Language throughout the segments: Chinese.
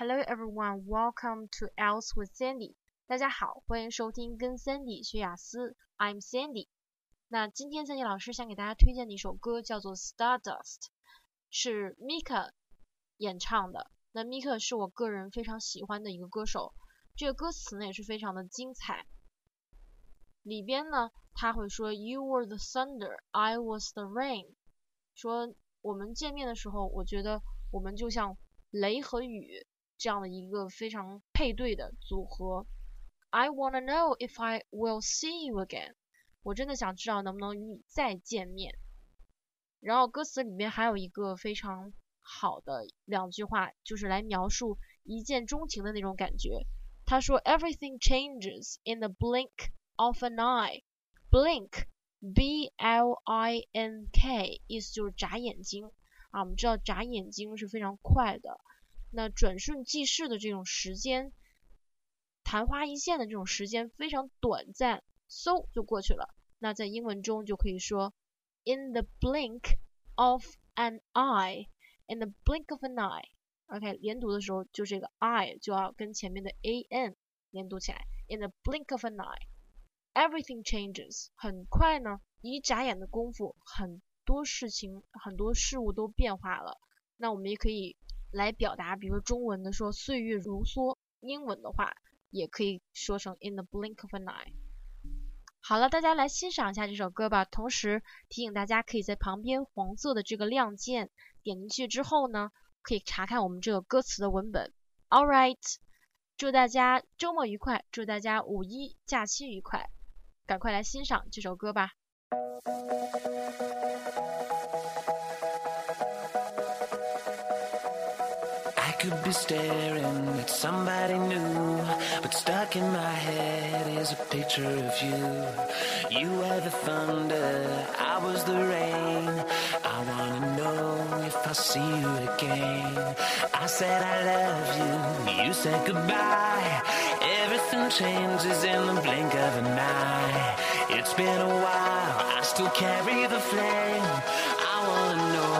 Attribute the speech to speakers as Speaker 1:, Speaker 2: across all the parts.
Speaker 1: Hello everyone, welcome to Else with Sandy。大家好，欢迎收听跟 Sandy 学雅思。I'm Sandy。那今天 Sandy 老师想给大家推荐的一首歌叫做《Stardust》，是 Mika 演唱的。那 Mika 是我个人非常喜欢的一个歌手，这个歌词呢也是非常的精彩。里边呢他会说 “You were the thunder, I was the rain”，说我们见面的时候，我觉得我们就像雷和雨。这样的一个非常配对的组合。I wanna know if I will see you again。我真的想知道能不能与你再见面。然后歌词里面还有一个非常好的两句话，就是来描述一见钟情的那种感觉。他说：“Everything changes in the blink of an eye。Blink，B L I N K，意思就是眨眼睛啊。我们知道眨眼睛是非常快的。”那转瞬即逝的这种时间，昙花一现的这种时间非常短暂，嗖就过去了。那在英文中就可以说，in the blink of an eye，in the blink of an eye。OK，连读的时候就这个 I 就要跟前面的 a n 连读起来，in the blink of an eye，everything changes。很快呢，一眨眼的功夫，很多事情、很多事物都变化了。那我们也可以。来表达，比如中文的说岁月如梭，英文的话也可以说成 in the blink of an eye。好了，大家来欣赏一下这首歌吧。同时提醒大家，可以在旁边黄色的这个亮键点进去之后呢，可以查看我们这个歌词的文本。All right，祝大家周末愉快，祝大家五一假期愉快，赶快来欣赏这首歌吧。Could be staring at somebody new, but stuck in my head is a picture of you. You were the thunder, I was the rain. I wanna know if I'll see you again. I said I love you, you said goodbye. Everything changes in the blink of an eye. It's been a while, I still carry the flame. I wanna know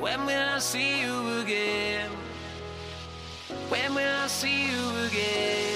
Speaker 1: When will I see you again? When will I see you again?